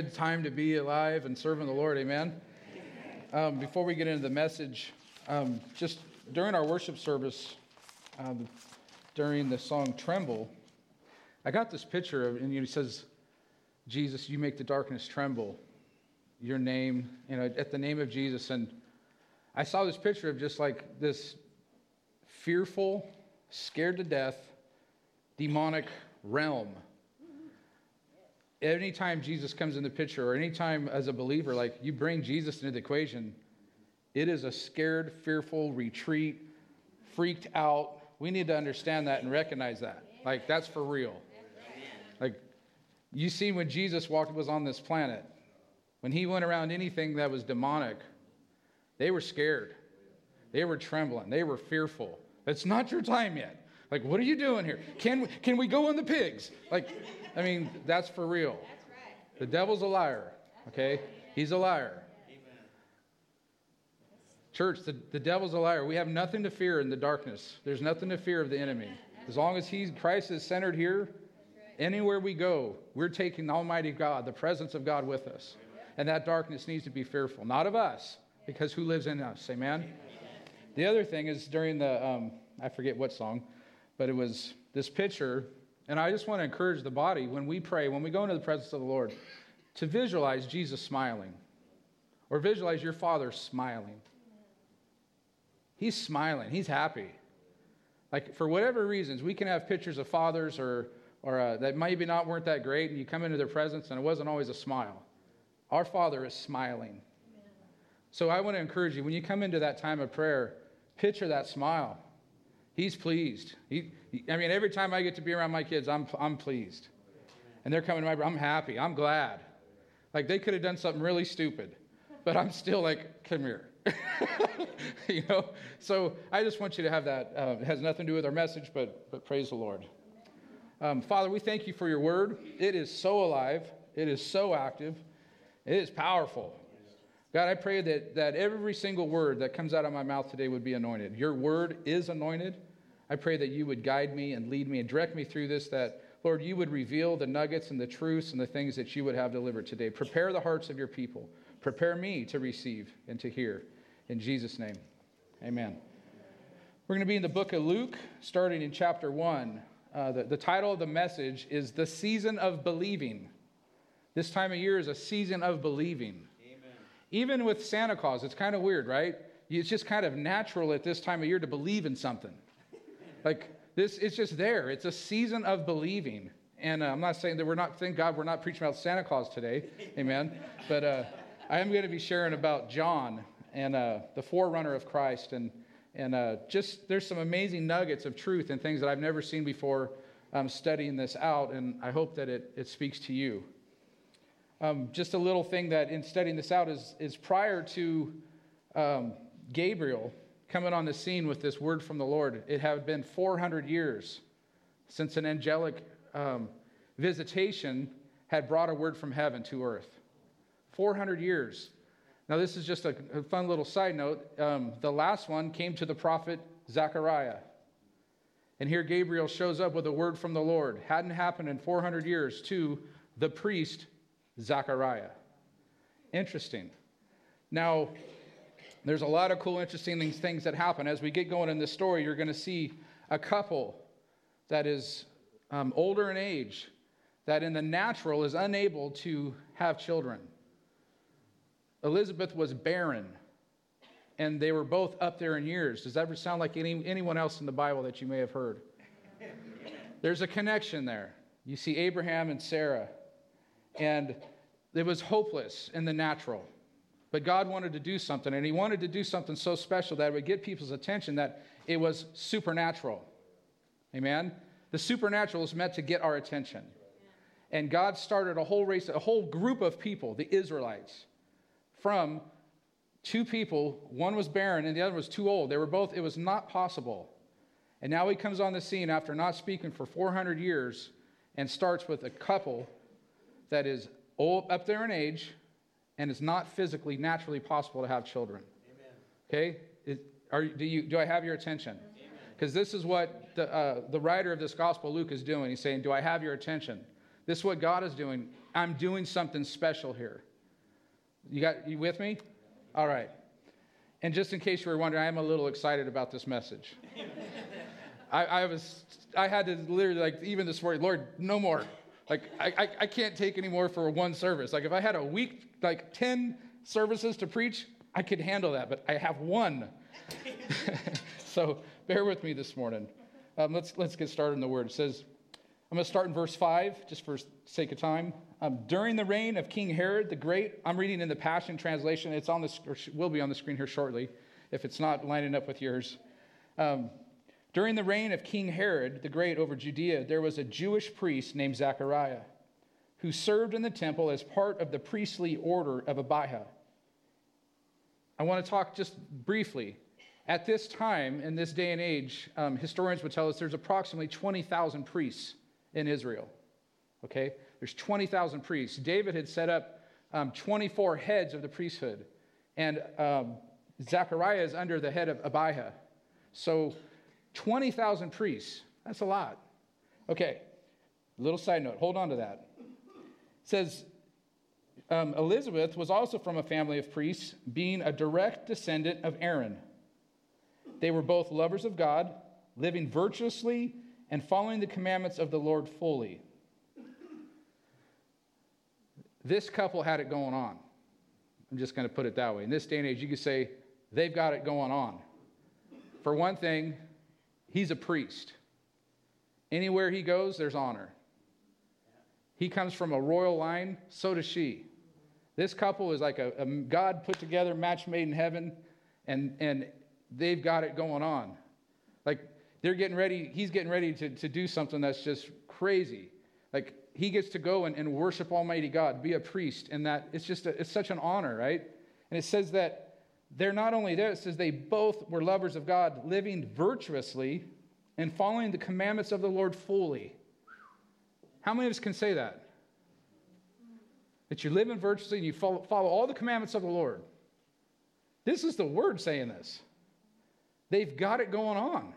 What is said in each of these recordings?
Good time to be alive and serving the Lord. Amen. Um, before we get into the message, um, just during our worship service, um, during the song Tremble, I got this picture of, and he says, Jesus, you make the darkness tremble. Your name, you know, at the name of Jesus. And I saw this picture of just like this fearful, scared to death, demonic realm anytime Jesus comes in the picture, or anytime as a believer, like you bring Jesus into the equation, it is a scared, fearful retreat, freaked out. We need to understand that and recognize that. Like that's for real. Like you see when Jesus walked was on this planet, when he went around anything that was demonic, they were scared. They were trembling. They were fearful. It's not your time yet. Like, what are you doing here? Can we, can we go on the pigs? Like, I mean, that's for real. The devil's a liar, okay? He's a liar. Church, the, the devil's a liar. We have nothing to fear in the darkness. There's nothing to fear of the enemy. As long as he's, Christ is centered here, anywhere we go, we're taking the Almighty God, the presence of God with us. And that darkness needs to be fearful, not of us, because who lives in us? Amen? The other thing is during the, um, I forget what song, but it was this picture and I just want to encourage the body when we pray, when we go into the presence of the Lord, to visualize Jesus smiling or visualize your Father smiling. He's smiling, He's happy. Like, for whatever reasons, we can have pictures of fathers or, or uh, that maybe not weren't that great, and you come into their presence and it wasn't always a smile. Our Father is smiling. So I want to encourage you when you come into that time of prayer, picture that smile. He's pleased. He, I mean, every time I get to be around my kids, I'm, I'm pleased. And they're coming to my, I'm happy. I'm glad. Like they could have done something really stupid, but I'm still like, come here. you know? So I just want you to have that. Uh, it has nothing to do with our message, but, but praise the Lord. Um, Father, we thank you for your word. It is so alive, it is so active, it is powerful. God, I pray that, that every single word that comes out of my mouth today would be anointed. Your word is anointed. I pray that you would guide me and lead me and direct me through this, that, Lord, you would reveal the nuggets and the truths and the things that you would have delivered today. Prepare the hearts of your people. Prepare me to receive and to hear. In Jesus' name, amen. We're going to be in the book of Luke, starting in chapter 1. Uh, the, the title of the message is The Season of Believing. This time of year is a season of believing. Amen. Even with Santa Claus, it's kind of weird, right? It's just kind of natural at this time of year to believe in something. Like this, it's just there. It's a season of believing. And uh, I'm not saying that we're not, thank God we're not preaching about Santa Claus today. Amen. But uh, I am going to be sharing about John and uh, the forerunner of Christ. And, and uh, just there's some amazing nuggets of truth and things that I've never seen before um, studying this out. And I hope that it, it speaks to you. Um, just a little thing that in studying this out is, is prior to um, Gabriel coming on the scene with this word from the Lord. It had been 400 years since an angelic um, visitation had brought a word from heaven to earth. 400 years. Now, this is just a, a fun little side note. Um, the last one came to the prophet Zechariah. And here Gabriel shows up with a word from the Lord. Hadn't happened in 400 years to the priest Zechariah. Interesting. Now, there's a lot of cool, interesting things that happen. As we get going in this story, you're going to see a couple that is um, older in age, that in the natural is unable to have children. Elizabeth was barren, and they were both up there in years. Does that ever sound like any, anyone else in the Bible that you may have heard? There's a connection there. You see Abraham and Sarah, and it was hopeless in the natural. But God wanted to do something, and He wanted to do something so special that it would get people's attention that it was supernatural. Amen? The supernatural is meant to get our attention. And God started a whole race, a whole group of people, the Israelites, from two people. One was barren and the other was too old. They were both, it was not possible. And now he comes on the scene after not speaking for 400 years and starts with a couple that is old, up there in age, and it's not physically, naturally possible to have children. Amen. Okay? It, are, do, you, do I have your attention? Because this is what the, uh, the writer of this gospel, Luke, is doing. He's saying, Do I have your attention? This is what God is doing. I'm doing something special here. You got you with me? All right. And just in case you were wondering, I am a little excited about this message. I, I, was, I had to literally, like, even this morning, Lord, no more. Like, I, I, I can't take any more for one service. Like, if I had a week, like 10 services to preach, I could handle that, but I have one. so bear with me this morning. Um, let's, let's get started in the word. It says, I'm going to start in verse 5, just for sake of time. Um, during the reign of King Herod the Great, I'm reading in the Passion Translation. It's on the, or will be on the screen here shortly, if it's not lining up with yours. Um, during the reign of King Herod the Great over Judea, there was a Jewish priest named Zechariah who served in the temple as part of the priestly order of Abijah. I want to talk just briefly. At this time, in this day and age, um, historians would tell us there's approximately 20,000 priests in Israel. Okay? There's 20,000 priests. David had set up um, 24 heads of the priesthood, and um, Zechariah is under the head of Abijah. So 20,000 priests. That's a lot. Okay, little side note. Hold on to that. It says um, Elizabeth was also from a family of priests, being a direct descendant of Aaron. They were both lovers of God, living virtuously and following the commandments of the Lord fully. This couple had it going on. I'm just going to put it that way. In this day and age, you could say they've got it going on. For one thing, he's a priest. Anywhere he goes, there's honor. He comes from a royal line, so does she. This couple is like a, a God put together match made in heaven, and, and they've got it going on. Like they're getting ready, he's getting ready to, to do something that's just crazy. Like he gets to go and, and worship Almighty God, be a priest, and that it's just a, it's such an honor, right? And it says that they're not only there, it says they both were lovers of God, living virtuously and following the commandments of the Lord fully. How many of us can say that? That you live in virtuously and you follow, follow all the commandments of the Lord. This is the word saying this. They've got it going on.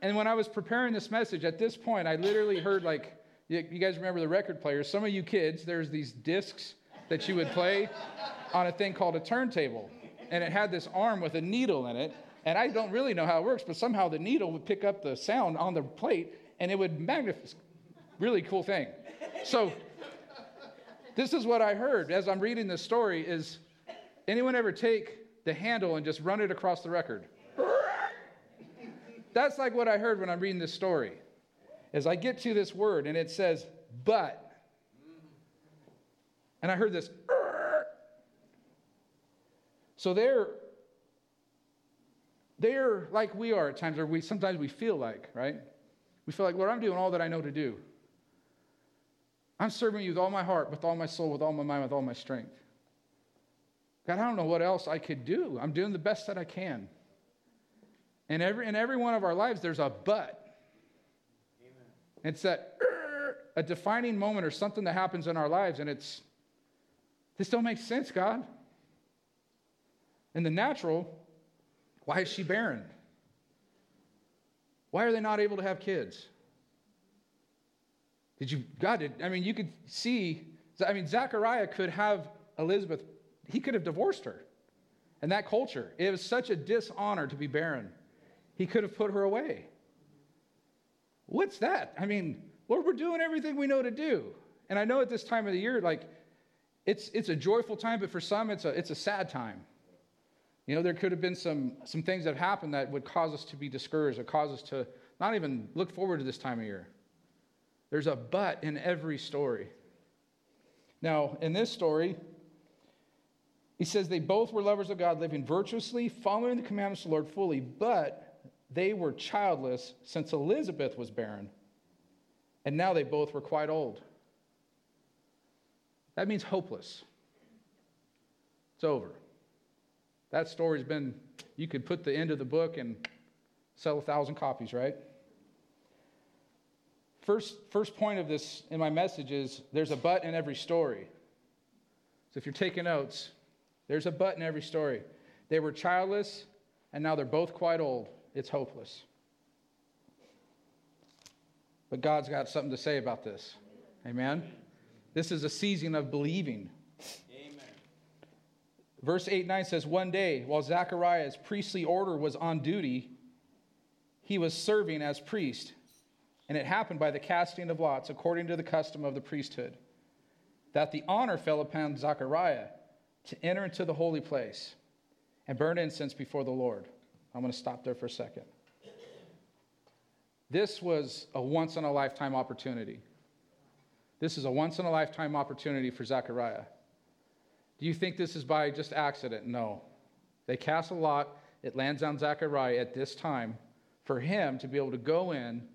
And when I was preparing this message, at this point, I literally heard like, you, guys remember the record players? Some of you kids, there's these discs that you would play on a thing called a turntable. And it had this arm with a needle in it. And I don't really know how it works, but somehow the needle would pick up the sound on the plate and it would magnify. Really cool thing. So, this is what I heard as I'm reading this story is anyone ever take the handle and just run it across the record? That's like what I heard when I'm reading this story. As I get to this word and it says, but. And I heard this. So they're they're like we are at times, or we sometimes we feel like, right? We feel like, Lord, I'm doing all that I know to do. I'm serving you with all my heart, with all my soul, with all my mind, with all my strength. God, I don't know what else I could do. I'm doing the best that I can. And every, in every one of our lives, there's a but. Amen. It's that a defining moment or something that happens in our lives, and it's, this don't make sense, God. In the natural, why is she barren? Why are they not able to have kids? Did you, God, did, I mean, you could see, I mean, Zechariah could have Elizabeth, he could have divorced her. In that culture, it was such a dishonor to be barren. He could have put her away. What's that? I mean, Lord, we're doing everything we know to do. And I know at this time of the year, like, it's, it's a joyful time, but for some, it's a, it's a sad time. You know, there could have been some, some things that happened that would cause us to be discouraged or cause us to not even look forward to this time of year. There's a but in every story. Now, in this story, he says they both were lovers of God, living virtuously, following the commandments of the Lord fully, but they were childless since Elizabeth was barren, and now they both were quite old. That means hopeless. It's over. That story's been, you could put the end of the book and sell a thousand copies, right? First, first point of this in my message is there's a but in every story. So if you're taking notes, there's a but in every story. They were childless, and now they're both quite old it's hopeless. But God's got something to say about this. Amen? This is a season of believing. Amen. Verse 8 9 says, One day, while Zechariah's priestly order was on duty, he was serving as priest. And it happened by the casting of lots, according to the custom of the priesthood, that the honor fell upon Zechariah to enter into the holy place and burn incense before the Lord. I'm going to stop there for a second. This was a once in a lifetime opportunity. This is a once in a lifetime opportunity for Zechariah. Do you think this is by just accident? No. They cast a lot, it lands on Zechariah at this time for him to be able to go in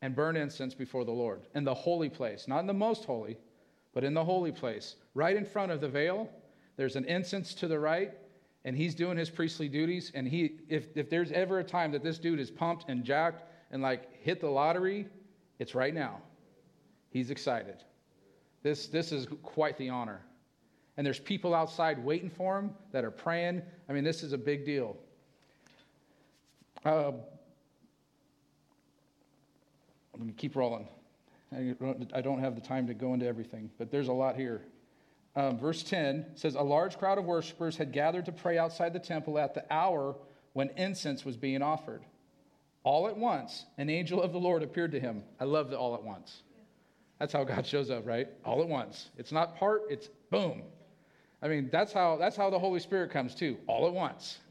and burn incense before the Lord in the holy place, not in the most holy, but in the holy place. Right in front of the veil, there's an incense to the right, and he's doing his priestly duties. And he, if, if there's ever a time that this dude is pumped and jacked and like hit the lottery, it's right now. He's excited. This, this is quite the honor. And there's people outside waiting for him that are praying. I mean, this is a big deal. Uh, going to keep rolling. I don't have the time to go into everything, but there's a lot here. Um, verse 10 says, A large crowd of worshipers had gathered to pray outside the temple at the hour when incense was being offered. All at once, an angel of the Lord appeared to him. I love the all at once. That's how God shows up, right? All at once. It's not part, it's boom. I mean, that's how that's how the Holy Spirit comes too, all at once.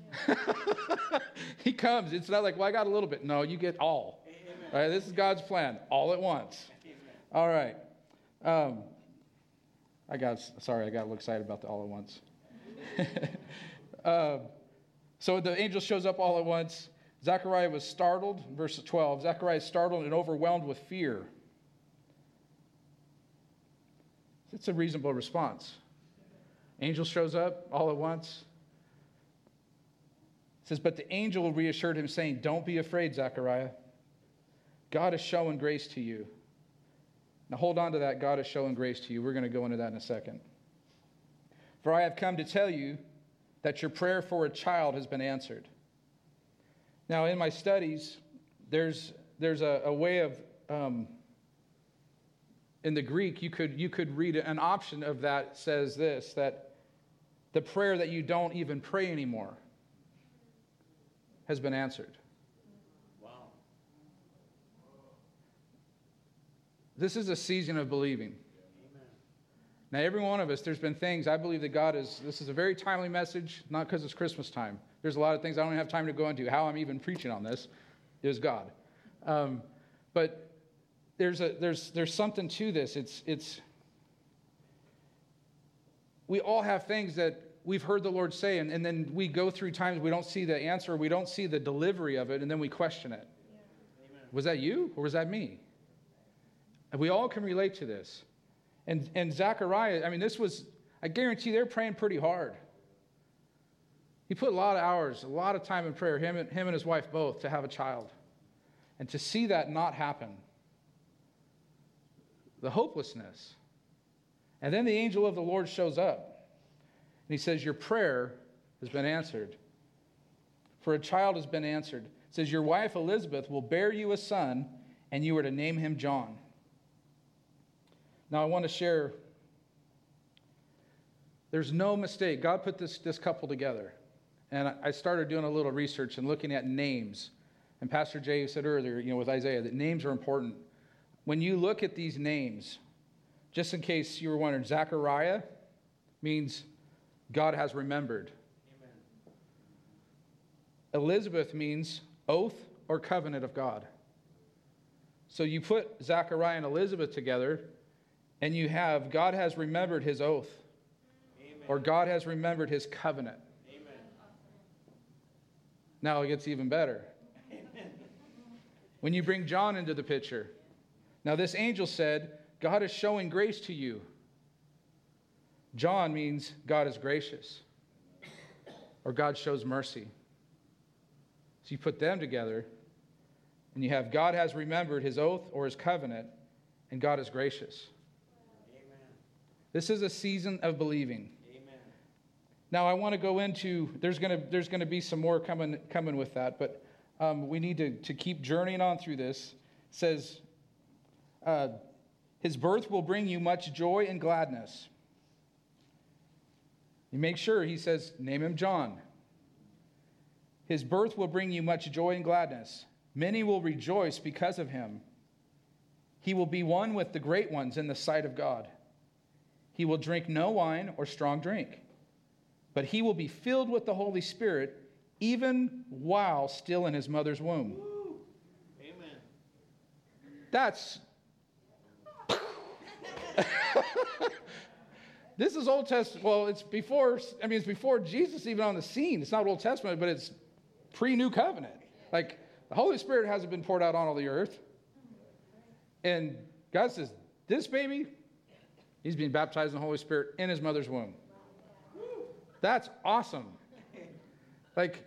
He comes. It's not like, well, I got a little bit. No, you get all. All right, this is God's plan, all at once. All right. Um, I got sorry, I got a little excited about the all at once. uh, so the angel shows up all at once. Zechariah was startled, verse 12. Zechariah is startled and overwhelmed with fear. It's a reasonable response. Angel shows up all at once. It says, But the angel reassured him, saying, Don't be afraid, Zechariah. God is showing grace to you. Now hold on to that. God is showing grace to you. We're going to go into that in a second. For I have come to tell you that your prayer for a child has been answered. Now, in my studies, there's, there's a, a way of, um, in the Greek, you could, you could read an option of that says this that the prayer that you don't even pray anymore has been answered. Wow. This is a season of believing. Now, every one of us, there's been things I believe that God is. This is a very timely message, not because it's Christmas time. There's a lot of things I don't have time to go into. How I'm even preaching on this is God. Um, but there's, a, there's, there's something to this. It's, it's, we all have things that we've heard the Lord say, and, and then we go through times we don't see the answer, we don't see the delivery of it, and then we question it. Yeah. Was that you or was that me? And we all can relate to this. And, and Zechariah, I mean, this was, I guarantee they're praying pretty hard. He put a lot of hours, a lot of time in prayer, him and, him and his wife both, to have a child. And to see that not happen, the hopelessness. And then the angel of the Lord shows up. And he says, Your prayer has been answered. For a child has been answered. It says, Your wife Elizabeth will bear you a son, and you are to name him John. Now, I want to share there's no mistake. God put this, this couple together. And I started doing a little research and looking at names. And Pastor Jay said earlier, you know, with Isaiah, that names are important. When you look at these names, just in case you were wondering, Zechariah means God has remembered. Amen. Elizabeth means oath or covenant of God. So you put Zechariah and Elizabeth together, and you have God has remembered his oath, Amen. or God has remembered his covenant. Amen. Now it gets even better. When you bring John into the picture, now this angel said, God is showing grace to you. John means God is gracious, or God shows mercy. So you put them together, and you have God has remembered his oath or his covenant, and God is gracious. Amen. This is a season of believing. Amen. Now, I want to go into, there's going to, there's going to be some more coming, coming with that, but um, we need to, to keep journeying on through this. It says, uh, His birth will bring you much joy and gladness. You make sure, he says, name him John. His birth will bring you much joy and gladness. Many will rejoice because of him. He will be one with the great ones in the sight of God. He will drink no wine or strong drink, but he will be filled with the Holy Spirit even while still in his mother's womb. Amen. That's. this is Old Testament. Well, it's before, I mean, it's before Jesus even on the scene. It's not Old Testament, but it's pre New Covenant. Like, the Holy Spirit hasn't been poured out on all the earth. And God says, This baby, he's being baptized in the Holy Spirit in his mother's womb. That's awesome. Like,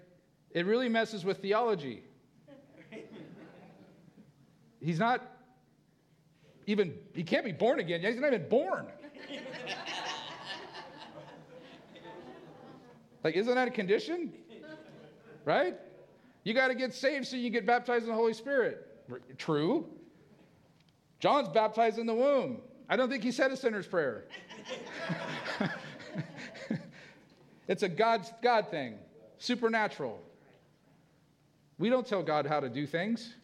it really messes with theology. He's not even, he can't be born again. He's not even born. like, isn't that a condition? Right? You got to get saved so you can get baptized in the Holy Spirit. True. John's baptized in the womb. I don't think he said a sinner's prayer. it's a God, God thing, supernatural. We don't tell God how to do things.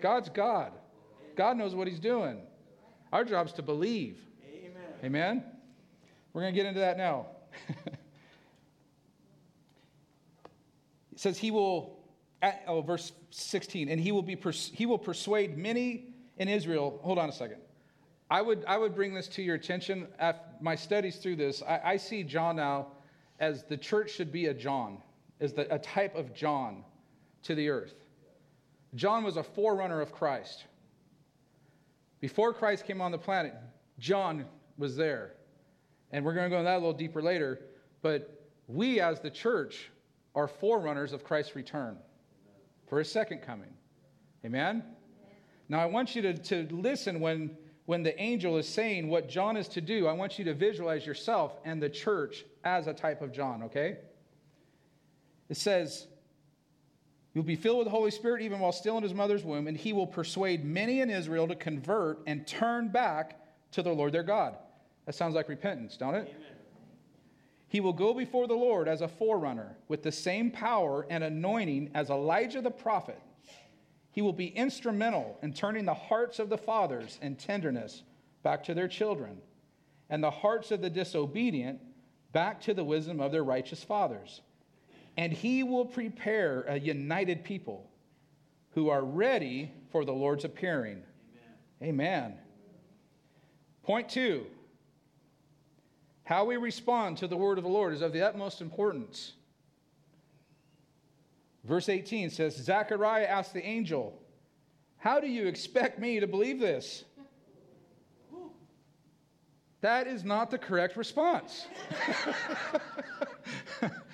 God's God. God knows what he's doing. Our job's to believe. Amen. Amen? We're going to get into that now. it says he will, oh, verse 16, and he will, be pers- he will persuade many in Israel. Hold on a second. I would, I would bring this to your attention. After my studies through this, I, I see John now as the church should be a John, as the, a type of John to the earth. John was a forerunner of Christ. Before Christ came on the planet, John was there. And we're going to go into that a little deeper later. But we, as the church, are forerunners of Christ's return for his second coming. Amen? Now, I want you to, to listen when, when the angel is saying what John is to do. I want you to visualize yourself and the church as a type of John, okay? It says, You'll be filled with the Holy Spirit even while still in his mother's womb, and he will persuade many in Israel to convert and turn back to the Lord their God. That sounds like repentance, don't it? Amen. He will go before the Lord as a forerunner with the same power and anointing as Elijah the prophet. He will be instrumental in turning the hearts of the fathers in tenderness back to their children, and the hearts of the disobedient back to the wisdom of their righteous fathers and he will prepare a united people who are ready for the Lord's appearing. Amen. Amen. Point two how we respond to the word of the Lord is of the utmost importance. Verse 18 says Zechariah asked the angel, How do you expect me to believe this? That is not the correct response.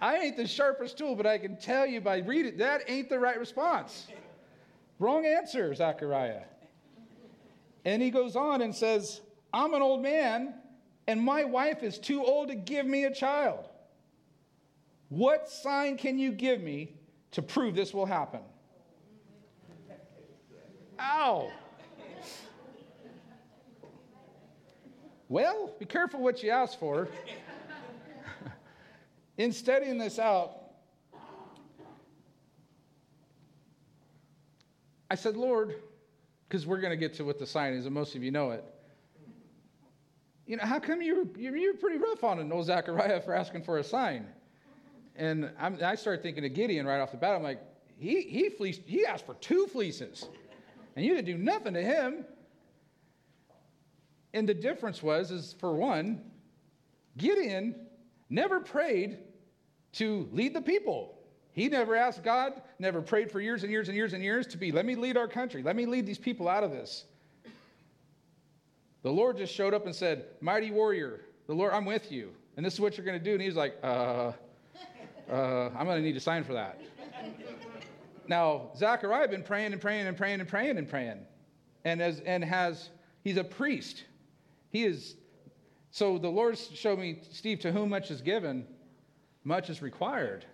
I ain't the sharpest tool, but I can tell you by reading that ain't the right response. Wrong answer, Zechariah. And he goes on and says, I'm an old man, and my wife is too old to give me a child. What sign can you give me to prove this will happen? Ow. Well, be careful what you ask for in studying this out, I said, Lord, because we're going to get to what the sign is, and most of you know it. You know, how come you were, you were pretty rough on it, old Zechariah, for asking for a sign? And I'm, i started thinking of Gideon right off the bat. I'm like, he, he, fleeced, he asked for two fleeces, and you didn't do nothing to him. And the difference was, is for one, Gideon never prayed to lead the people. He never asked God, never prayed for years and years and years and years to be, let me lead our country, let me lead these people out of this. The Lord just showed up and said, Mighty warrior, the Lord, I'm with you. And this is what you're going to do. And he's like, uh, uh, I'm going to need a sign for that. now, Zachariah had been praying and praying and praying and praying and praying. And, as, and has, he's a priest. He is, so the Lord showed me, Steve, to whom much is given, much is required.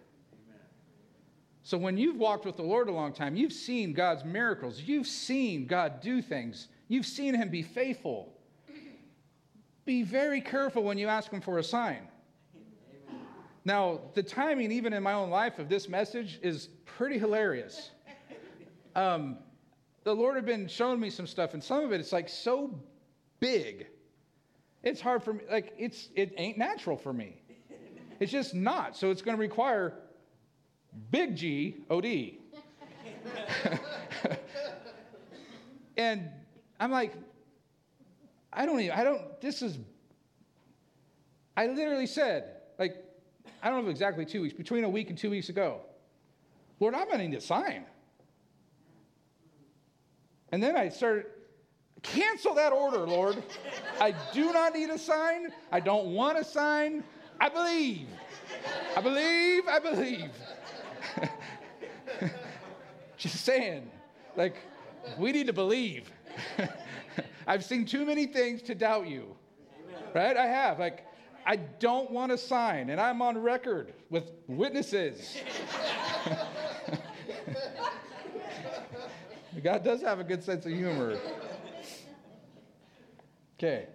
So when you've walked with the Lord a long time, you've seen God's miracles, you've seen God do things, You've seen him be faithful. Be very careful when you ask him for a sign. Now, the timing, even in my own life, of this message is pretty hilarious. Um, the Lord had been showing me some stuff, and some of it it's like so big. It's hard for me, like, it's, it ain't natural for me. It's just not. So it's going to require big G O D. and I'm like, I don't even, I don't, this is, I literally said, like, I don't know exactly two weeks, between a week and two weeks ago, Lord, I'm going to need a sign. And then I started, cancel that order, Lord. I do not need a sign. I don't want a sign. I believe. I believe. I believe. Just saying. Like, we need to believe. I've seen too many things to doubt you. Right? I have. Like, I don't want a sign, and I'm on record with witnesses. God does have a good sense of humor. Okay.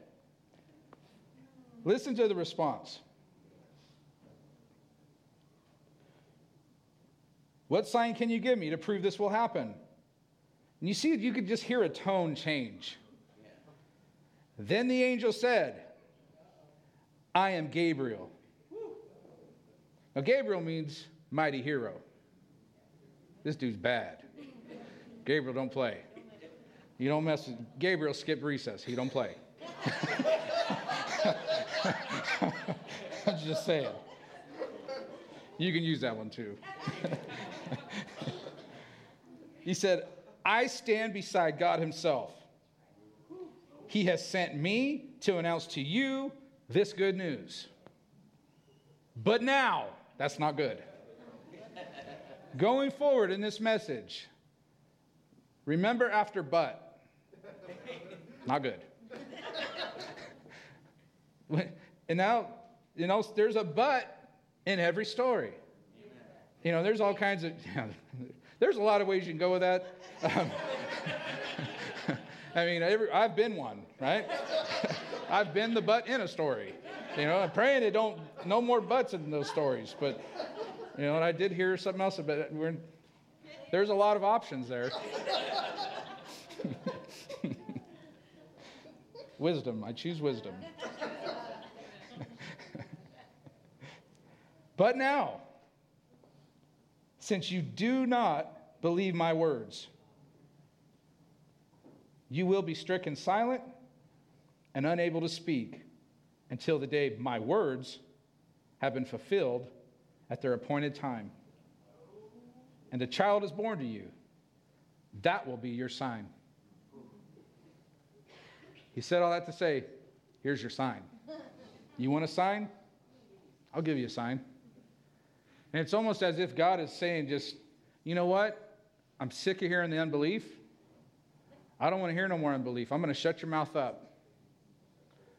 Listen to the response. What sign can you give me to prove this will happen? And you see, you could just hear a tone change. Then the angel said, I am Gabriel. Now, Gabriel means mighty hero. This dude's bad. Gabriel don't play. You don't mess with Gabriel, skip recess. He don't play. I'm just saying. You can use that one too. he said, I stand beside God Himself. He has sent me to announce to you this good news. But now, that's not good. Going forward in this message, remember after but. Not good. and now, you know, there's a but in every story. You know, there's all kinds of, you know, there's a lot of ways you can go with that. Um, I mean, every, I've been one, right? I've been the butt in a story. You know, I'm praying it don't, no more butts in those stories. But, you know, and I did hear something else about it. We're, there's a lot of options there. wisdom. I choose wisdom. But now, since you do not believe my words, you will be stricken silent and unable to speak until the day my words have been fulfilled at their appointed time. And a child is born to you. That will be your sign. He said all that to say, here's your sign. You want a sign? I'll give you a sign. And it's almost as if God is saying, just, you know what? I'm sick of hearing the unbelief. I don't want to hear no more unbelief. I'm going to shut your mouth up.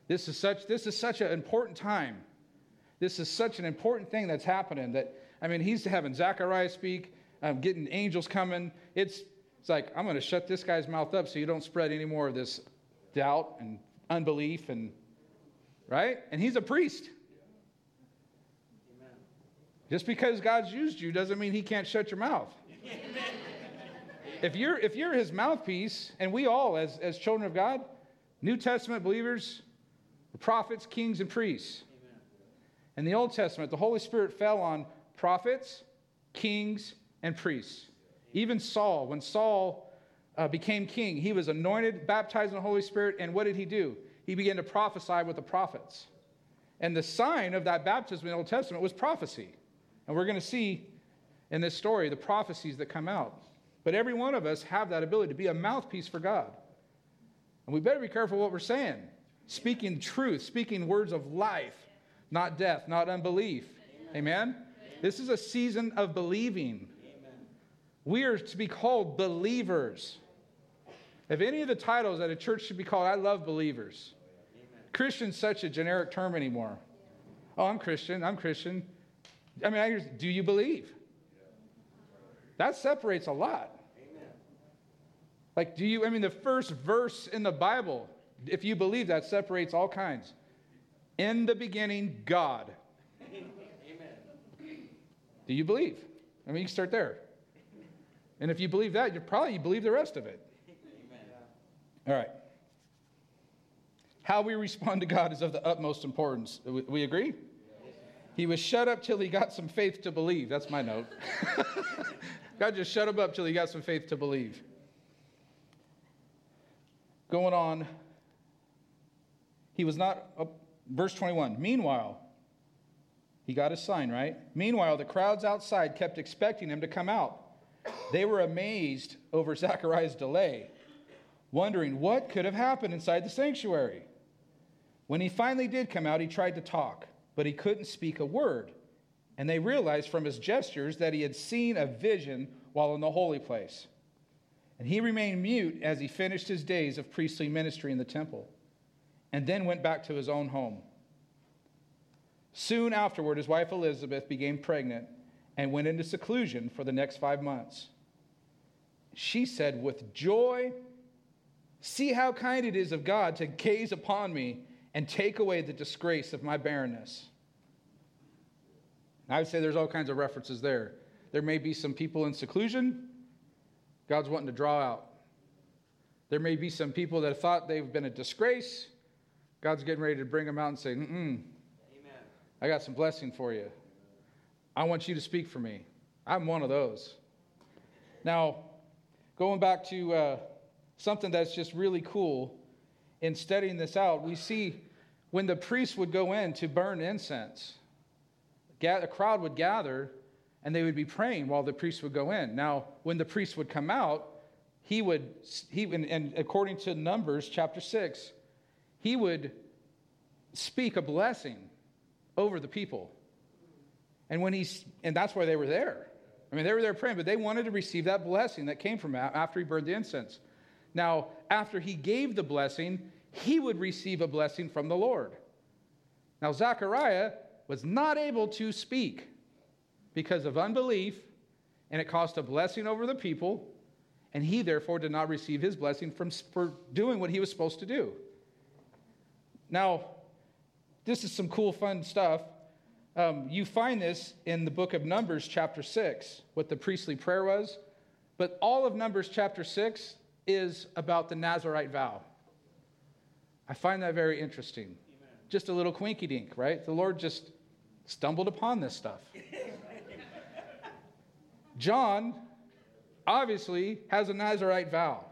This is such, this is such an important time. This is such an important thing that's happening that, I mean, he's having Zechariah speak, um, getting angels coming. It's, it's like, I'm going to shut this guy's mouth up so you don't spread any more of this doubt and unbelief and, right? And he's a priest. Just because God's used you doesn't mean he can't shut your mouth. if you're if you're his mouthpiece, and we all as, as children of God, New Testament believers, prophets, kings, and priests. Amen. In the Old Testament, the Holy Spirit fell on prophets, kings, and priests. Even Saul, when Saul uh, became king, he was anointed, baptized in the Holy Spirit, and what did he do? He began to prophesy with the prophets. And the sign of that baptism in the Old Testament was prophecy. And we're going to see in this story the prophecies that come out. But every one of us have that ability to be a mouthpiece for God. And we better be careful what we're saying. Speaking truth, speaking words of life, not death, not unbelief. Amen? This is a season of believing. We are to be called believers. If any of the titles that a church should be called, I love believers. Christian's such a generic term anymore. Oh, I'm Christian. I'm Christian. I mean, I hear, do you believe? That separates a lot. Like, do you, I mean, the first verse in the Bible, if you believe that, separates all kinds. In the beginning, God. Amen. Do you believe? I mean, you can start there. And if you believe that, you probably believe the rest of it. Amen. All right. How we respond to God is of the utmost importance. We agree? He was shut up till he got some faith to believe. That's my note. God just shut him up till he got some faith to believe. Going on, he was not, uh, verse 21. Meanwhile, he got his sign, right? Meanwhile, the crowds outside kept expecting him to come out. They were amazed over Zachariah's delay, wondering what could have happened inside the sanctuary. When he finally did come out, he tried to talk, but he couldn't speak a word. And they realized from his gestures that he had seen a vision while in the holy place. And he remained mute as he finished his days of priestly ministry in the temple, and then went back to his own home. Soon afterward, his wife Elizabeth became pregnant and went into seclusion for the next five months. She said, With joy, see how kind it is of God to gaze upon me and take away the disgrace of my barrenness. I would say there's all kinds of references there. There may be some people in seclusion, God's wanting to draw out. There may be some people that thought they've been a disgrace, God's getting ready to bring them out and say, mm Amen. I got some blessing for you. I want you to speak for me. I'm one of those. Now, going back to uh, something that's just really cool in studying this out, we see when the priests would go in to burn incense, a crowd would gather and they would be praying while the priest would go in. Now, when the priest would come out, he would, he, and according to Numbers chapter 6, he would speak a blessing over the people. And when he's, and that's why they were there. I mean, they were there praying, but they wanted to receive that blessing that came from after he burned the incense. Now, after he gave the blessing, he would receive a blessing from the Lord. Now, Zechariah was not able to speak because of unbelief, and it cost a blessing over the people, and he therefore did not receive his blessing from, for doing what he was supposed to do. Now, this is some cool, fun stuff. Um, you find this in the book of Numbers, chapter 6, what the priestly prayer was. But all of Numbers, chapter 6, is about the Nazarite vow. I find that very interesting. Amen. Just a little quinky dink, right? The Lord just stumbled upon this stuff. John obviously has a Nazarite vow,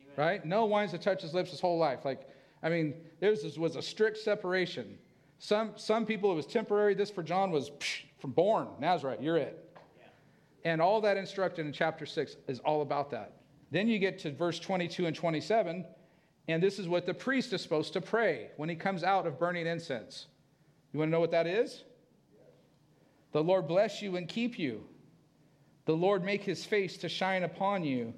Amen. right? No wines to touch his lips his whole life. Like, I mean, there was a strict separation. Some, some people, it was temporary. This for John was psh, from born, Nazarite, you're it. Yeah. And all that instructed in chapter 6 is all about that. Then you get to verse 22 and 27, and this is what the priest is supposed to pray when he comes out of burning incense. You want to know what that is? The Lord bless you and keep you. The Lord make his face to shine upon you.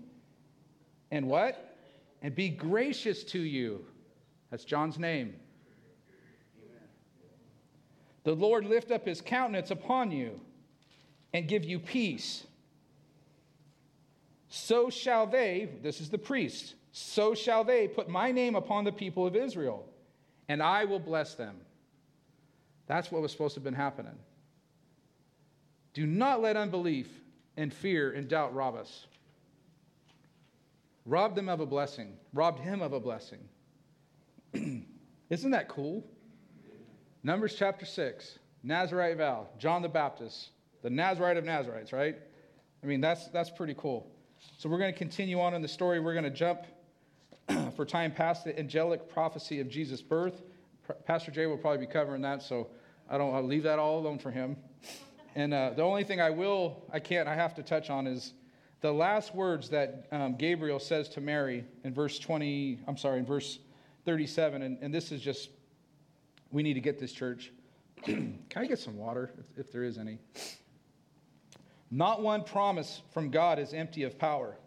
And what? And be gracious to you. That's John's name. The Lord lift up his countenance upon you and give you peace. So shall they, this is the priest, so shall they put my name upon the people of Israel, and I will bless them. That's what was supposed to have been happening. Do not let unbelief and fear and doubt rob us. Rob them of a blessing, robbed him of a blessing. Isn't that cool? Numbers chapter 6, Nazarite vow, John the Baptist, the Nazarite of Nazarites, right? I mean, that's, that's pretty cool. So we're going to continue on in the story. We're going to jump for time past the angelic prophecy of Jesus' birth. Pastor Jay will probably be covering that, so I don't I'll leave that all alone for him. And uh, the only thing I will, I can't, I have to touch on is the last words that um, Gabriel says to Mary in verse 20, I'm sorry, in verse 37. And, and this is just we need to get this church. Can I get some water, if, if there is any? Not one promise from God is empty of power.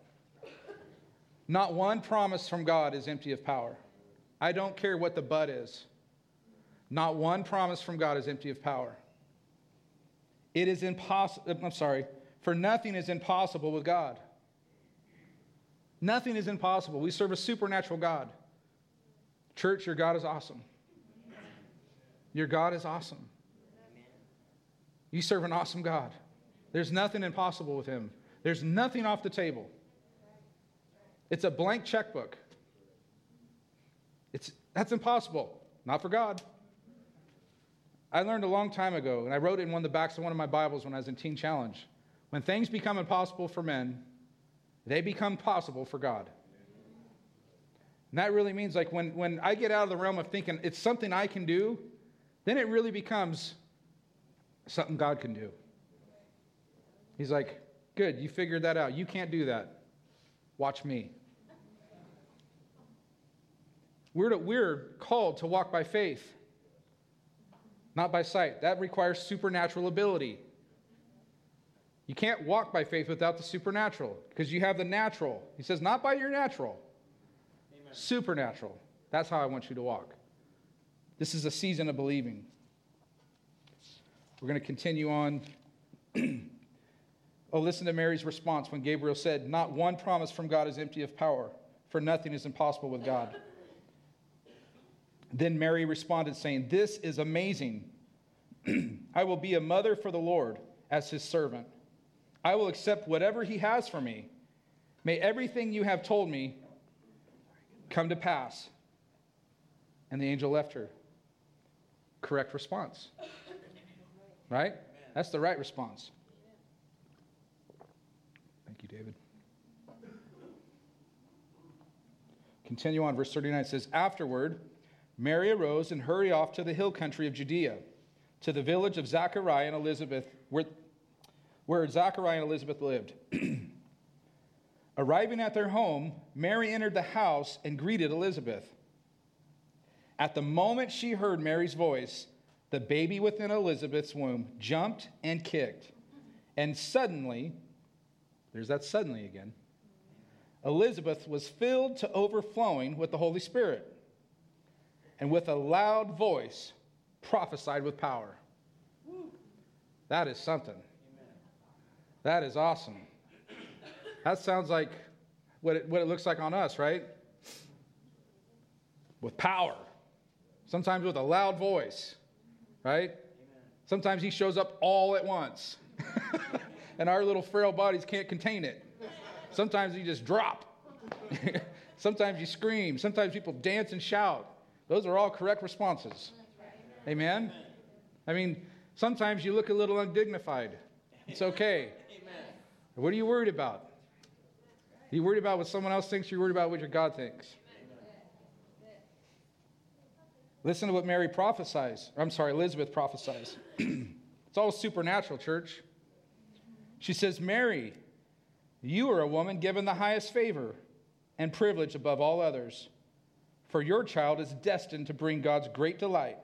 Not one promise from God is empty of power. I don't care what the but is. Not one promise from God is empty of power. It is impossible, I'm sorry, for nothing is impossible with God. Nothing is impossible. We serve a supernatural God. Church, your God is awesome. Your God is awesome. You serve an awesome God. There's nothing impossible with him. There's nothing off the table. It's a blank checkbook. It's, that's impossible. Not for God. I learned a long time ago, and I wrote it in one of the backs of one of my Bibles when I was in Teen Challenge. When things become impossible for men, they become possible for God. And that really means like when, when I get out of the realm of thinking it's something I can do, then it really becomes something God can do. He's like, Good, you figured that out. You can't do that. Watch me. We're, to, we're called to walk by faith, not by sight. That requires supernatural ability. You can't walk by faith without the supernatural because you have the natural. He says, not by your natural, Amen. supernatural. That's how I want you to walk. This is a season of believing. We're going to continue on. oh, listen to Mary's response when Gabriel said, Not one promise from God is empty of power, for nothing is impossible with God. Then Mary responded, saying, This is amazing. I will be a mother for the Lord as his servant. I will accept whatever he has for me. May everything you have told me come to pass. And the angel left her. Correct response. Right? That's the right response. David. Continue on, verse 39 says, Afterward, Mary arose and hurried off to the hill country of Judea, to the village of Zachariah and Elizabeth, where where Zachariah and Elizabeth lived. Arriving at their home, Mary entered the house and greeted Elizabeth. At the moment she heard Mary's voice, the baby within Elizabeth's womb jumped and kicked. And suddenly, there's that suddenly again, Elizabeth was filled to overflowing with the Holy Spirit and with a loud voice prophesied with power. That is something. That is awesome. That sounds like what it, what it looks like on us, right? With power, sometimes with a loud voice, right? Sometimes he shows up all at once, and our little frail bodies can't contain it. Sometimes you just drop. sometimes you scream. Sometimes people dance and shout. Those are all correct responses. Amen? I mean, sometimes you look a little undignified. It's okay. What are you worried about? Are you worried about what someone else thinks? Or are you worried about what your God thinks? Listen to what Mary prophesies. I'm sorry, Elizabeth prophesies. it's all supernatural, church. She says, Mary, you are a woman given the highest favor and privilege above all others, for your child is destined to bring God's great delight.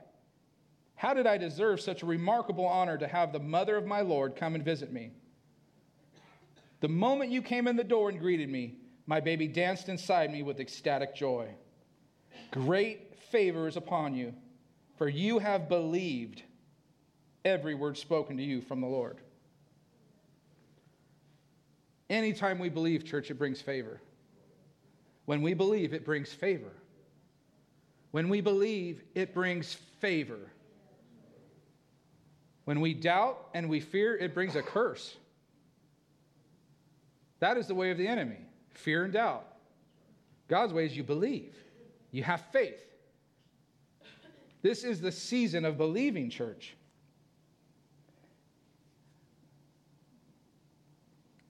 How did I deserve such a remarkable honor to have the mother of my Lord come and visit me? The moment you came in the door and greeted me, my baby danced inside me with ecstatic joy. Great favor is upon you, for you have believed every word spoken to you from the Lord. Anytime we believe, church, it brings favor. When we believe, it brings favor. When we believe, it brings favor. When we doubt and we fear, it brings a curse. That is the way of the enemy fear and doubt. God's way is you believe, you have faith. This is the season of believing, church.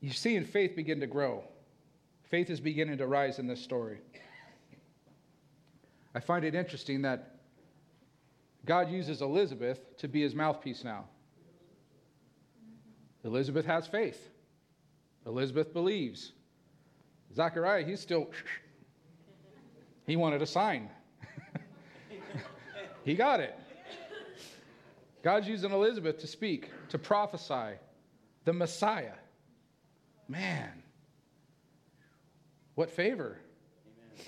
You see, in faith begin to grow. Faith is beginning to rise in this story. I find it interesting that God uses Elizabeth to be his mouthpiece now. Elizabeth has faith. Elizabeth believes. Zachariah, he's still, he wanted a sign. he got it. God's using Elizabeth to speak, to prophesy the Messiah. Man, what favor. Amen.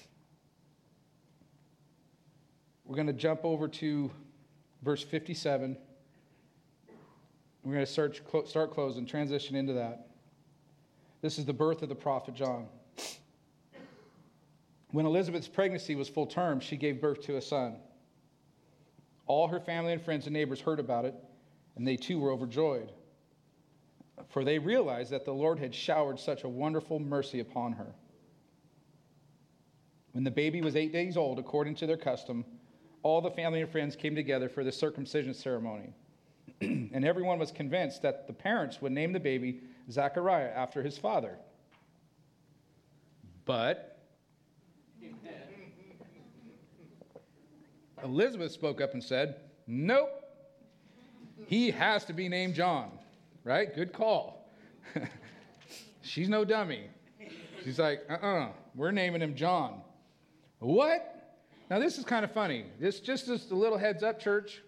We're going to jump over to verse 57. We're going to start, start closing, transition into that. This is the birth of the prophet John. When Elizabeth's pregnancy was full term, she gave birth to a son. All her family and friends and neighbors heard about it, and they too were overjoyed. For they realized that the Lord had showered such a wonderful mercy upon her. When the baby was eight days old, according to their custom, all the family and friends came together for the circumcision ceremony. and everyone was convinced that the parents would name the baby Zachariah after his father. But Elizabeth spoke up and said, Nope, he has to be named John, right? Good call. She's no dummy. She's like, uh uh-uh, uh, we are naming him John. What? Now, this is kind of funny. This just as a little heads up, church.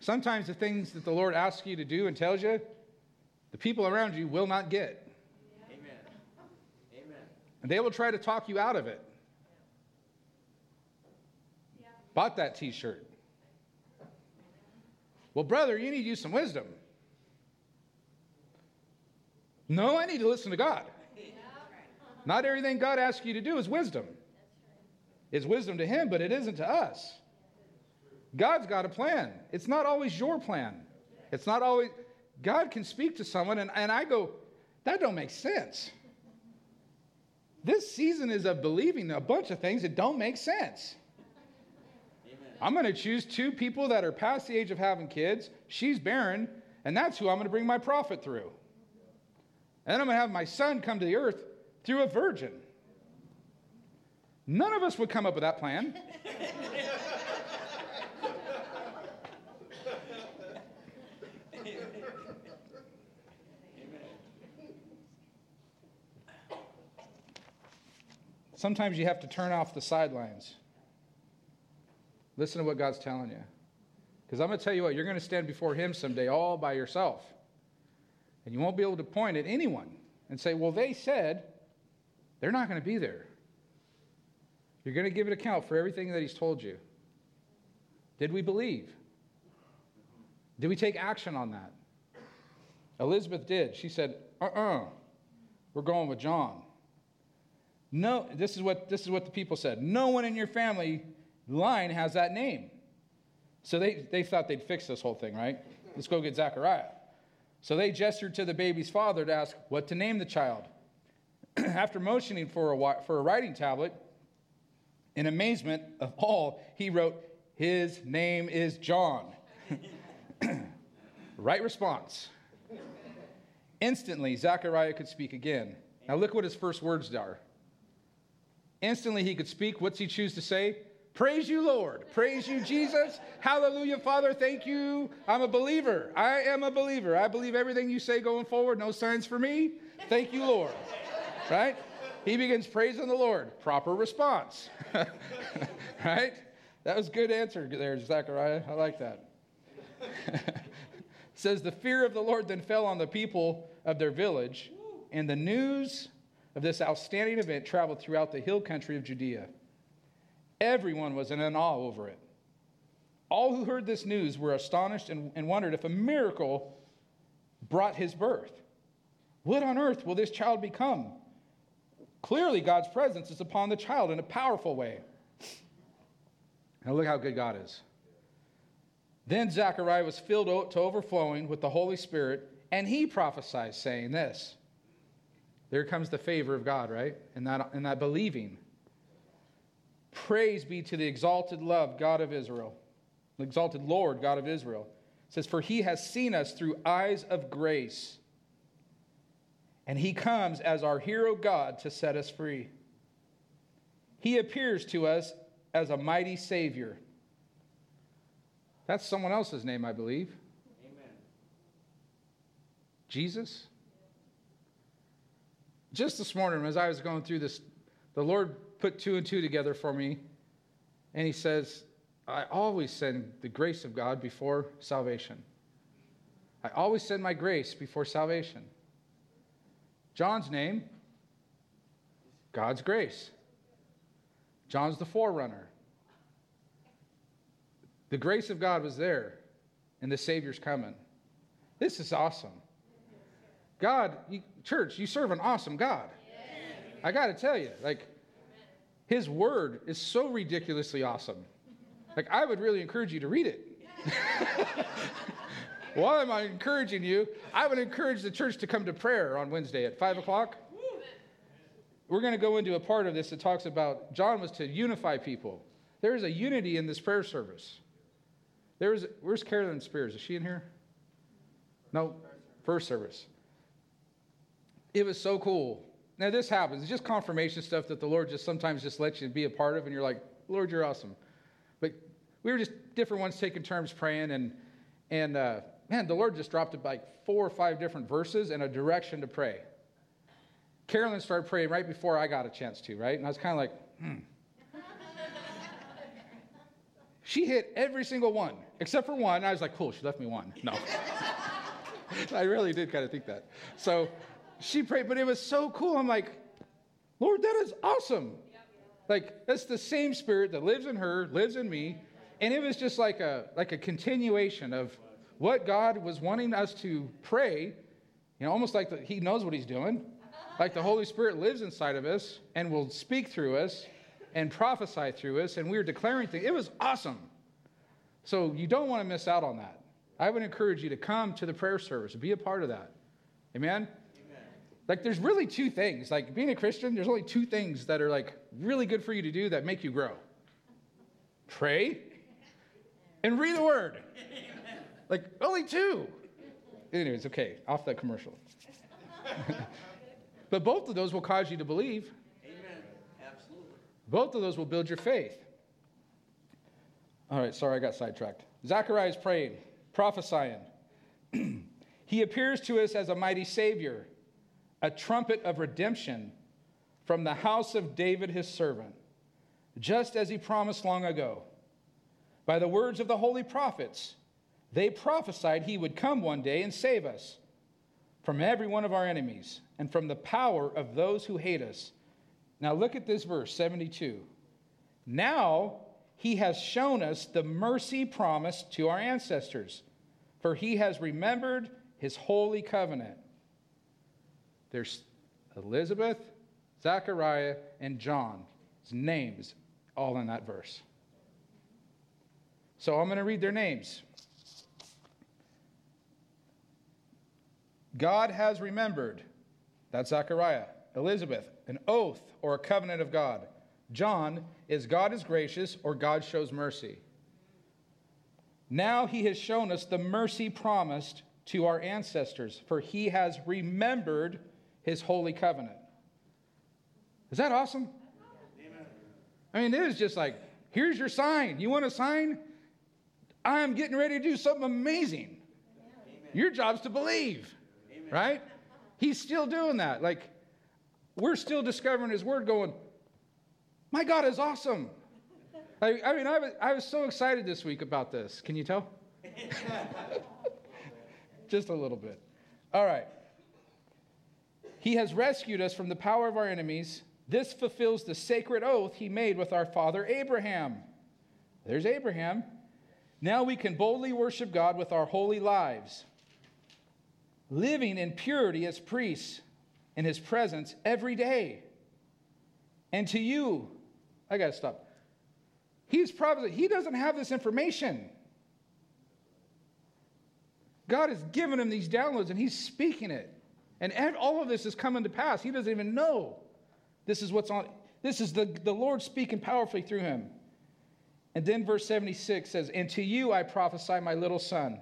Sometimes the things that the Lord asks you to do and tells you, the people around you will not get. Amen. Amen. And they will try to talk you out of it. Yeah. Bought that t shirt. Well, brother, you need to use some wisdom. No, I need to listen to God. Not everything God asks you to do is wisdom. It's wisdom to Him, but it isn't to us. God's got a plan. It's not always your plan. It's not always, God can speak to someone, and, and I go, that don't make sense. This season is of believing a bunch of things that don't make sense. I'm going to choose two people that are past the age of having kids. She's barren, and that's who I'm going to bring my prophet through. And I'm going to have my son come to the earth through a virgin. None of us would come up with that plan. Sometimes you have to turn off the sidelines. Listen to what God's telling you. Because I'm going to tell you what, you're going to stand before Him someday all by yourself. And you won't be able to point at anyone and say, well, they said they're not going to be there. You're going to give an account for everything that He's told you. Did we believe? Did we take action on that? Elizabeth did. She said, uh uh-uh, uh, we are going with John. No, this is what this is what the people said. No one in your family line has that name. So they, they thought they'd fix this whole thing, right? Let's go get Zachariah. So they gestured to the baby's father to ask what to name the child. After motioning for a, for a writing tablet, in amazement of all, he wrote, His name is John. right response. Instantly, Zachariah could speak again. Now, look what his first words are Instantly he could speak. What's he choose to say? Praise you, Lord. Praise you, Jesus. Hallelujah, Father. Thank you. I'm a believer. I am a believer. I believe everything you say going forward. No signs for me. Thank you, Lord. Right? He begins praising the Lord. Proper response. right? That was good answer there, Zechariah. I like that. says the fear of the Lord then fell on the people of their village, and the news of this outstanding event traveled throughout the hill country of Judea. Everyone was in an awe over it. All who heard this news were astonished and, and wondered if a miracle brought his birth. What on earth will this child become? Clearly, God's presence is upon the child in a powerful way. Now, look how good God is. Then Zechariah was filled to overflowing with the Holy Spirit, and he prophesied, saying this there comes the favor of God, right? And that, and that believing. Praise be to the exalted love, God of Israel, the exalted Lord, God of Israel. It says, For he has seen us through eyes of grace, and he comes as our hero God to set us free. He appears to us as a mighty Savior. That's someone else's name, I believe. Amen. Jesus? just this morning, as I was going through this, the Lord put two and two together for me, and He says, I always send the grace of God before salvation. I always send my grace before salvation. John's name, God's grace. John's the forerunner. The grace of God was there, and the Savior's coming. This is awesome. God, you, church, you serve an awesome God. I got to tell you, like, His word is so ridiculously awesome. Like, I would really encourage you to read it. Why am I encouraging you? I would encourage the church to come to prayer on Wednesday at 5 o'clock. We're going to go into a part of this that talks about John was to unify people. There is a unity in this prayer service. There is, where's Carolyn Spears? Is she in here? No, first service. It was so cool. Now this happens. It's just confirmation stuff that the Lord just sometimes just lets you be a part of, and you're like, Lord, you're awesome. But we were just different ones taking turns praying, and and uh, man, the Lord just dropped it like four or five different verses and a direction to pray. Carolyn started praying right before I got a chance to, right? And I was kind of like, hmm. she hit every single one except for one. I was like, cool, she left me one. No. I really did kind of think that. So she prayed, but it was so cool. I'm like, Lord, that is awesome. Like, that's the same spirit that lives in her, lives in me. And it was just like a, like a continuation of what God was wanting us to pray, you know, almost like the, He knows what He's doing. Like the Holy Spirit lives inside of us and will speak through us and prophesy through us. And we were declaring things. It was awesome. So you don't want to miss out on that. I would encourage you to come to the prayer service, be a part of that. Amen? Like, there's really two things. Like, being a Christian, there's only two things that are like really good for you to do that make you grow pray and read the word. Like, only two. Anyways, okay, off that commercial. but both of those will cause you to believe. Amen. Absolutely. Both of those will build your faith. All right, sorry, I got sidetracked. Zachariah is praying, prophesying. he appears to us as a mighty Savior, a trumpet of redemption from the house of David, his servant, just as he promised long ago. By the words of the holy prophets, they prophesied he would come one day and save us from every one of our enemies and from the power of those who hate us. Now look at this verse 72. Now he has shown us the mercy promised to our ancestors, for he has remembered his holy covenant. There's Elizabeth, Zechariah, and John's names all in that verse. So I'm going to read their names. God has remembered, that's Zechariah. Elizabeth, an oath or a covenant of God. John is God is gracious or God shows mercy. Now he has shown us the mercy promised to our ancestors, for he has remembered his holy covenant. Is that awesome? I mean, it is just like, here's your sign. You want a sign? I'm getting ready to do something amazing. Amen. Your job's to believe, Amen. right? He's still doing that. Like, we're still discovering His Word, going, My God is awesome. I, I mean, I was, I was so excited this week about this. Can you tell? Just a little bit. All right. He has rescued us from the power of our enemies. This fulfills the sacred oath he made with our father Abraham. There's Abraham. Now we can boldly worship God with our holy lives, living in purity as priests in his presence every day. And to you, I got to stop. He's probably, he doesn't have this information. God has given him these downloads and he's speaking it. And all of this is coming to pass. He doesn't even know this is what's on. This is the, the Lord speaking powerfully through him. And then verse 76 says, And to you I prophesy, my little son.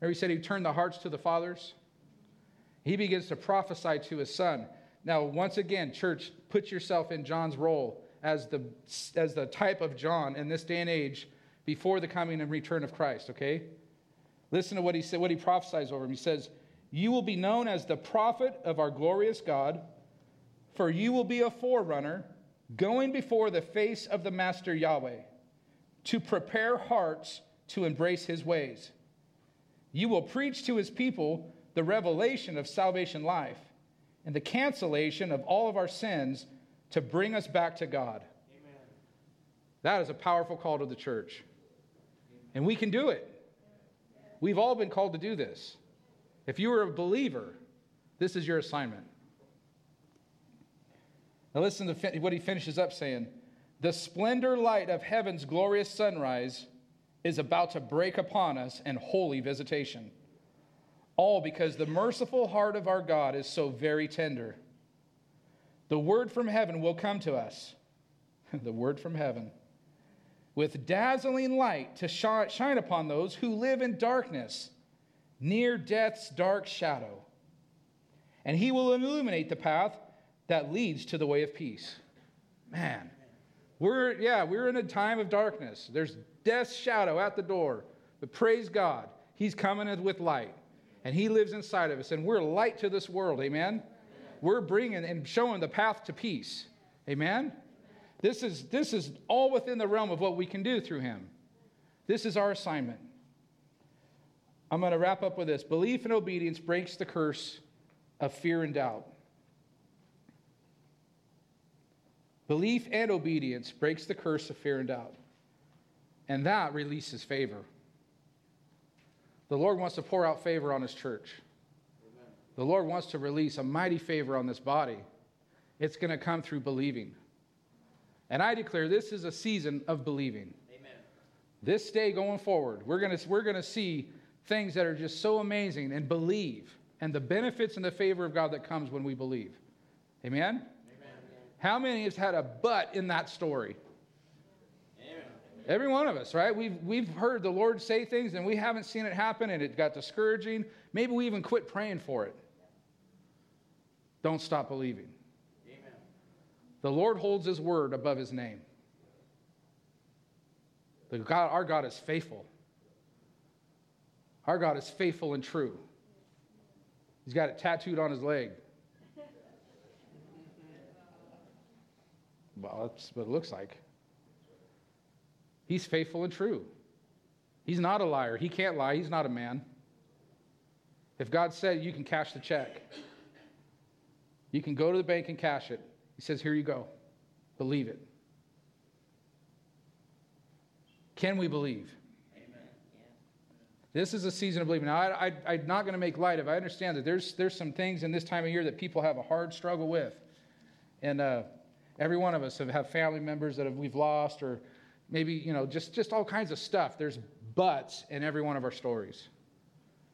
Remember, he said he turned the hearts to the fathers? He begins to prophesy to his son. Now, once again, church, put yourself in John's role as the, as the type of John in this day and age before the coming and return of Christ, okay? Listen to what he said, what he prophesies over him. He says, You will be known as the prophet of our glorious God, for you will be a forerunner going before the face of the Master Yahweh to prepare hearts to embrace his ways. You will preach to his people the revelation of salvation life and the cancellation of all of our sins to bring us back to God. Amen. That is a powerful call to the church. And we can do it. We've all been called to do this. If you are a believer, this is your assignment. Now, listen to what he finishes up saying The splendor light of heaven's glorious sunrise is about to break upon us in holy visitation. All because the merciful heart of our God is so very tender. The word from heaven will come to us. the word from heaven. With dazzling light to shine upon those who live in darkness, near death's dark shadow. And he will illuminate the path that leads to the way of peace. Man, we're, yeah, we're in a time of darkness. There's death's shadow at the door. But praise God, he's coming with light. And he lives inside of us. And we're light to this world. Amen? We're bringing and showing the path to peace. Amen? This is, this is all within the realm of what we can do through him. This is our assignment. I'm going to wrap up with this. Belief and obedience breaks the curse of fear and doubt. Belief and obedience breaks the curse of fear and doubt. And that releases favor. The Lord wants to pour out favor on his church. Amen. The Lord wants to release a mighty favor on this body. It's going to come through believing. And I declare this is a season of believing. Amen. This day going forward, we're going to, we're going to see things that are just so amazing and believe and the benefits and the favor of God that comes when we believe. Amen? How many has had a but in that story? Amen. Every one of us, right? We've, we've heard the Lord say things and we haven't seen it happen and it got discouraging. Maybe we even quit praying for it. Don't stop believing. Amen. The Lord holds his word above his name. The God, our God is faithful. Our God is faithful and true. He's got it tattooed on his leg. Well, that's what it looks like. He's faithful and true. He's not a liar. He can't lie. He's not a man. If God said you can cash the check, you can go to the bank and cash it. He says, Here you go. Believe it. Can we believe? This is a season of believing. Now, I, am not going to make light of. I understand that there's there's some things in this time of year that people have a hard struggle with, and uh, Every one of us have, have family members that have, we've lost, or maybe, you know, just, just all kinds of stuff. There's buts in every one of our stories.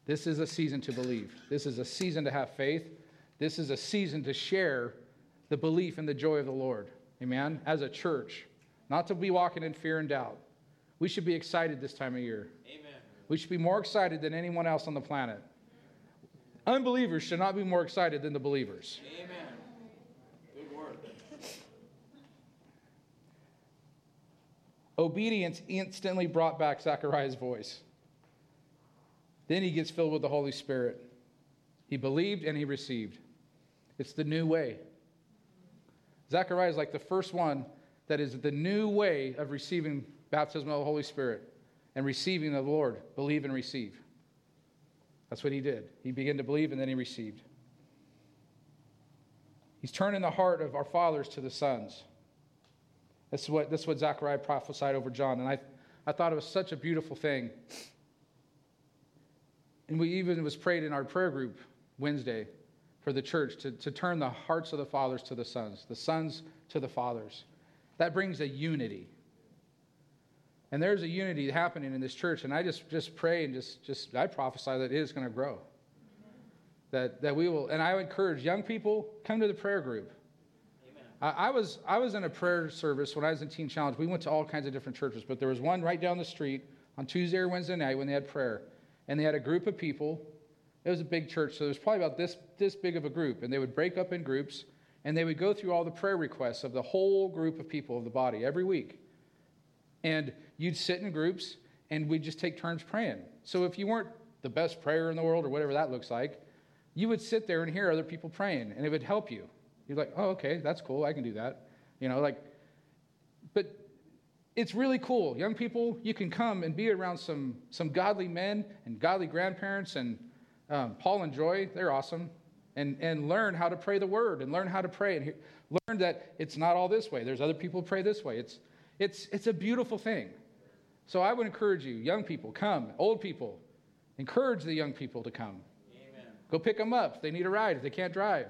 This is a season to believe. This is a season to have faith. This is a season to share the belief and the joy of the Lord. Amen? As a church, not to be walking in fear and doubt. We should be excited this time of year. We should be more excited than anyone else on the planet. Unbelievers should not be more excited than the believers. Amen. Good word. Obedience instantly brought back Zachariah's voice. Then he gets filled with the Holy Spirit. He believed and he received. It's the new way. Zechariah is like the first one that is the new way of receiving baptism of the Holy Spirit and receiving the Lord. Believe and receive. That's what he did. He began to believe and then he received. He's turning the heart of our fathers to the sons. That's what, that's what Zechariah prophesied over John. And I, I thought it was such a beautiful thing. And we even was prayed in our prayer group Wednesday for the church to, to turn the hearts of the fathers to the sons, the sons to the fathers. That brings a unity. And there's a unity happening in this church. And I just, just pray and just, just I prophesy that it is going to grow. That, that we will, and I encourage young people, come to the prayer group. I, was, I was in a prayer service when I was in Teen Challenge. We went to all kinds of different churches, but there was one right down the street on Tuesday or Wednesday night when they had prayer. And they had a group of people. It was a big church, so there was probably about this, this big of a group. And they would break up in groups, and they would go through all the prayer requests of the whole group of people of the body every week. And you'd sit in groups, and we'd just take turns praying. So if you weren't the best prayer in the world or whatever that looks like, you would sit there and hear other people praying, and it would help you. You're like, oh, okay, that's cool. I can do that. You know, like, but it's really cool. Young people, you can come and be around some, some godly men and godly grandparents and um, Paul and Joy, they're awesome. And, and learn how to pray the word and learn how to pray and learn that it's not all this way. There's other people pray this way. It's, it's, it's a beautiful thing. So I would encourage you, young people, come. Old people, encourage the young people to come. Amen. Go pick them up if they need a ride, if they can't drive.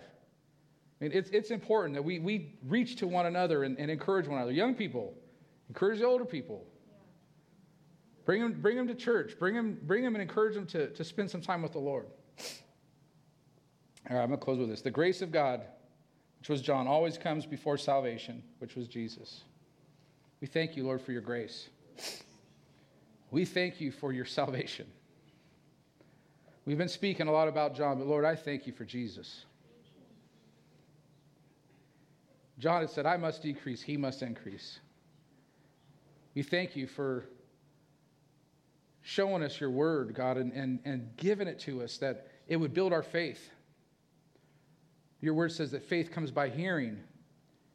I mean, it's, it's important that we, we reach to one another and, and encourage one another. Young people, encourage the older people. Bring them, bring them to church. Bring them, bring them and encourage them to, to spend some time with the Lord. All right, I'm going to close with this. The grace of God, which was John, always comes before salvation, which was Jesus. We thank you, Lord, for your grace. We thank you for your salvation. We've been speaking a lot about John, but Lord, I thank you for Jesus. John had said, I must decrease, he must increase. We thank you for showing us your word, God, and, and, and giving it to us that it would build our faith. Your word says that faith comes by hearing,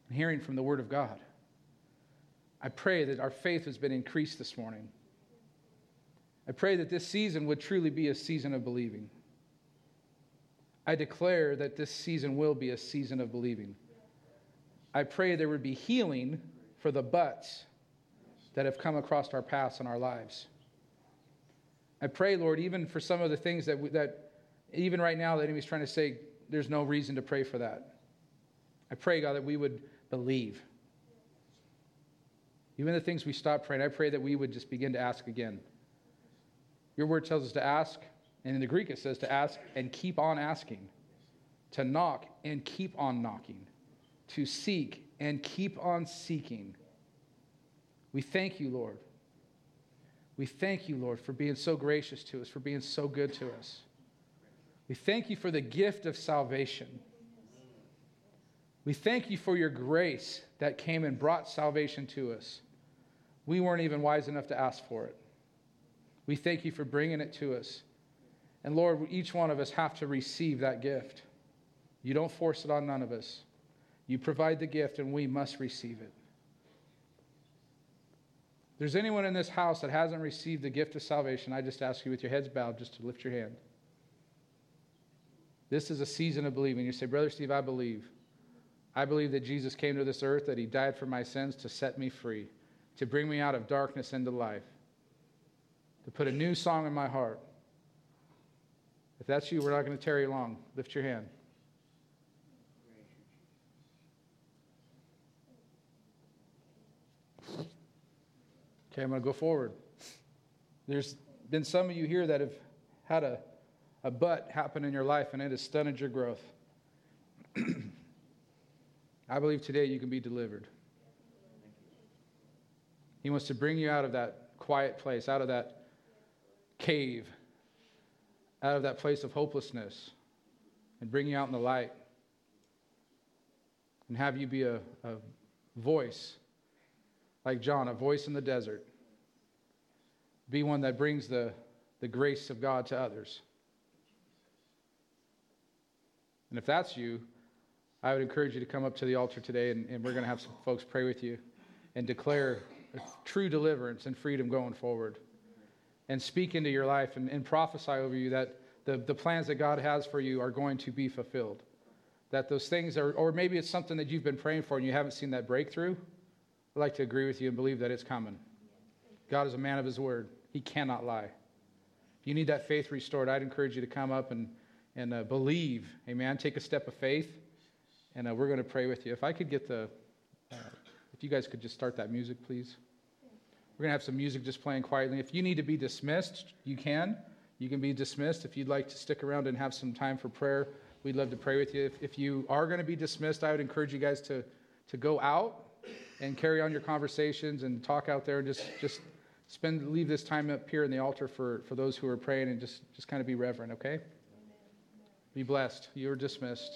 and hearing from the word of God. I pray that our faith has been increased this morning. I pray that this season would truly be a season of believing. I declare that this season will be a season of believing. I pray there would be healing for the buts that have come across our paths in our lives. I pray, Lord, even for some of the things that, we, that even right now the enemy's trying to say, there's no reason to pray for that. I pray, God, that we would believe. Even the things we stop praying, I pray that we would just begin to ask again. Your word tells us to ask, and in the Greek it says to ask and keep on asking, to knock and keep on knocking, to seek and keep on seeking. We thank you, Lord. We thank you, Lord, for being so gracious to us, for being so good to us. We thank you for the gift of salvation. We thank you for your grace that came and brought salvation to us. We weren't even wise enough to ask for it. We thank you for bringing it to us. And Lord, each one of us have to receive that gift. You don't force it on none of us. You provide the gift, and we must receive it there's anyone in this house that hasn't received the gift of salvation, I just ask you with your heads bowed just to lift your hand. This is a season of believing. You say, Brother Steve, I believe. I believe that Jesus came to this earth, that he died for my sins to set me free, to bring me out of darkness into life, to put a new song in my heart. If that's you, we're not going to tarry long. Lift your hand. Okay, I'm going to go forward. There's been some of you here that have had a, a but happen in your life and it has stunted your growth. I believe today you can be delivered. He wants to bring you out of that quiet place, out of that cave, out of that place of hopelessness, and bring you out in the light and have you be a, a voice like John, a voice in the desert. Be one that brings the, the grace of God to others. And if that's you, I would encourage you to come up to the altar today, and, and we're going to have some folks pray with you and declare true deliverance and freedom going forward. And speak into your life and, and prophesy over you that the, the plans that God has for you are going to be fulfilled. That those things are, or maybe it's something that you've been praying for and you haven't seen that breakthrough. I'd like to agree with you and believe that it's coming. God is a man of his word, he cannot lie. If you need that faith restored, I'd encourage you to come up and, and uh, believe. Amen. Take a step of faith, and uh, we're going to pray with you. If I could get the, uh, if you guys could just start that music, please. We're going to have some music just playing quietly. If you need to be dismissed, you can. You can be dismissed. If you'd like to stick around and have some time for prayer, we'd love to pray with you. If, if you are going to be dismissed, I would encourage you guys to, to go out and carry on your conversations and talk out there and just, just spend, leave this time up here in the altar for, for those who are praying and just, just kind of be reverent, okay? Be blessed. You are dismissed.